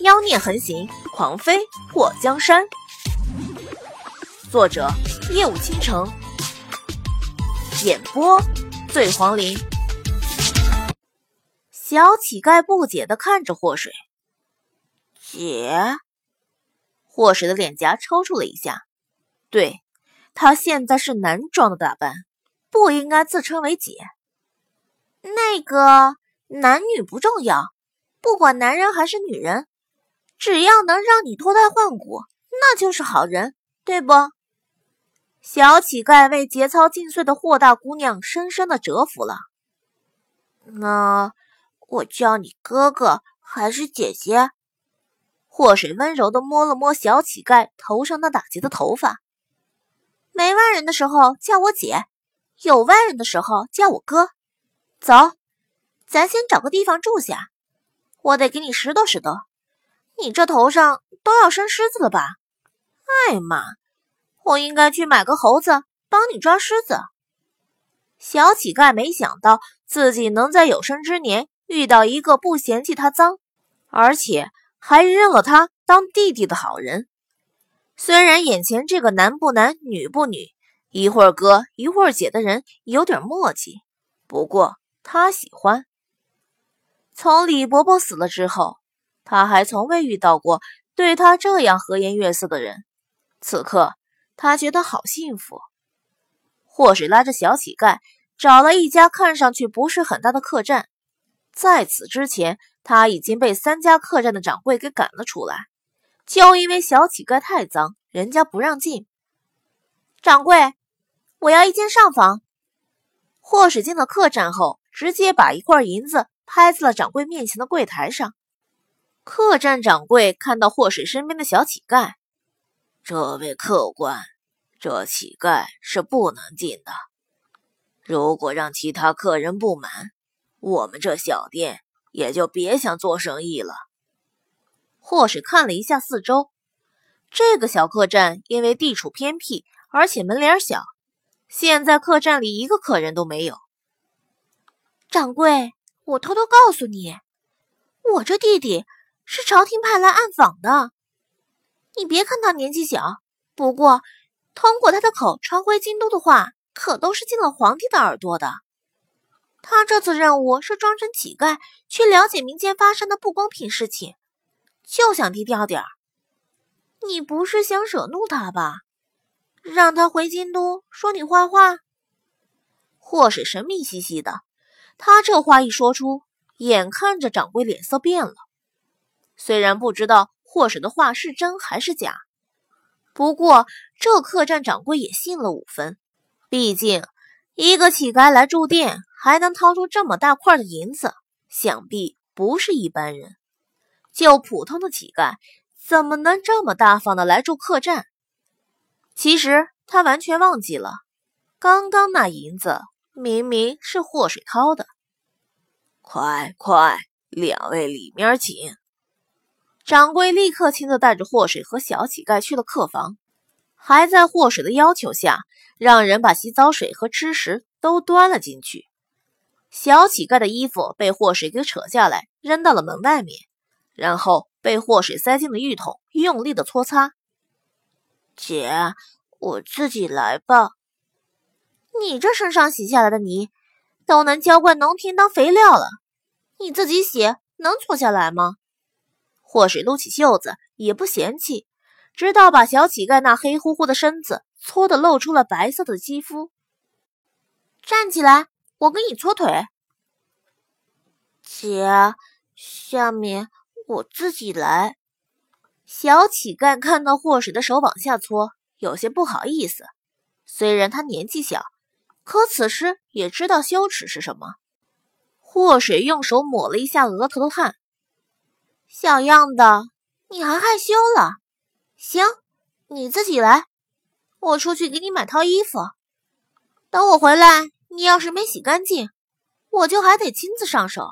妖孽横行，狂飞过江山。作者：夜舞倾城，演播：醉黄林。小乞丐不解的看着祸水，姐。祸水的脸颊抽搐了一下，对他现在是男装的打扮，不应该自称为姐。那个男女不重要，不管男人还是女人。只要能让你脱胎换骨，那就是好人，对不？小乞丐为节操尽碎的霍大姑娘深深的折服了。那我叫你哥哥还是姐姐？祸水温柔的摸了摸小乞丐头上那打结的头发。没外人的时候叫我姐，有外人的时候叫我哥。走，咱先找个地方住下，我得给你拾掇拾掇。你这头上都要生虱子了吧？哎妈，我应该去买个猴子帮你抓虱子。小乞丐没想到自己能在有生之年遇到一个不嫌弃他脏，而且还认了他当弟弟的好人。虽然眼前这个男不男女不女，一会儿哥一会儿姐的人有点默契，不过他喜欢。从李伯伯死了之后。他还从未遇到过对他这样和颜悦色的人，此刻他觉得好幸福。祸水拉着小乞丐找了一家看上去不是很大的客栈，在此之前他已经被三家客栈的掌柜给赶了出来，就因为小乞丐太脏，人家不让进。掌柜，我要一间上房。祸水进了客栈后，直接把一块银子拍在了掌柜面前的柜台上。客栈掌柜看到祸水身边的小乞丐，这位客官，这乞丐是不能进的。如果让其他客人不满，我们这小店也就别想做生意了。祸水看了一下四周，这个小客栈因为地处偏僻，而且门脸小，现在客栈里一个客人都没有。掌柜，我偷偷告诉你，我这弟弟。是朝廷派来暗访的，你别看他年纪小，不过通过他的口传回京都的话，可都是进了皇帝的耳朵的。他这次任务是装成乞丐去了解民间发生的不公平事情，就想低调点儿。你不是想惹怒他吧？让他回京都说你坏话？祸水神秘兮兮的，他这话一说出，眼看着掌柜脸色变了。虽然不知道祸水的话是真还是假，不过这客栈掌柜也信了五分。毕竟一个乞丐来住店，还能掏出这么大块的银子，想必不是一般人。就普通的乞丐，怎么能这么大方的来住客栈？其实他完全忘记了，刚刚那银子明明是祸水掏的。快快，两位里面请。掌柜立刻亲自带着祸水和小乞丐去了客房，还在祸水的要求下，让人把洗澡水和吃食都端了进去。小乞丐的衣服被祸水给扯下来，扔到了门外面，然后被祸水塞进了浴桶，用力的搓擦。姐，我自己来吧。你这身上洗下来的泥，都能浇灌农田当肥料了，你自己洗能搓下来吗？祸水撸起袖子，也不嫌弃，直到把小乞丐那黑乎乎的身子搓得露出了白色的肌肤。站起来，我给你搓腿。姐，下面我自己来。小乞丐看到祸水的手往下搓，有些不好意思。虽然他年纪小，可此时也知道羞耻是什么。祸水用手抹了一下额头的汗。小样的，你还害羞了？行，你自己来，我出去给你买套衣服。等我回来，你要是没洗干净，我就还得亲自上手。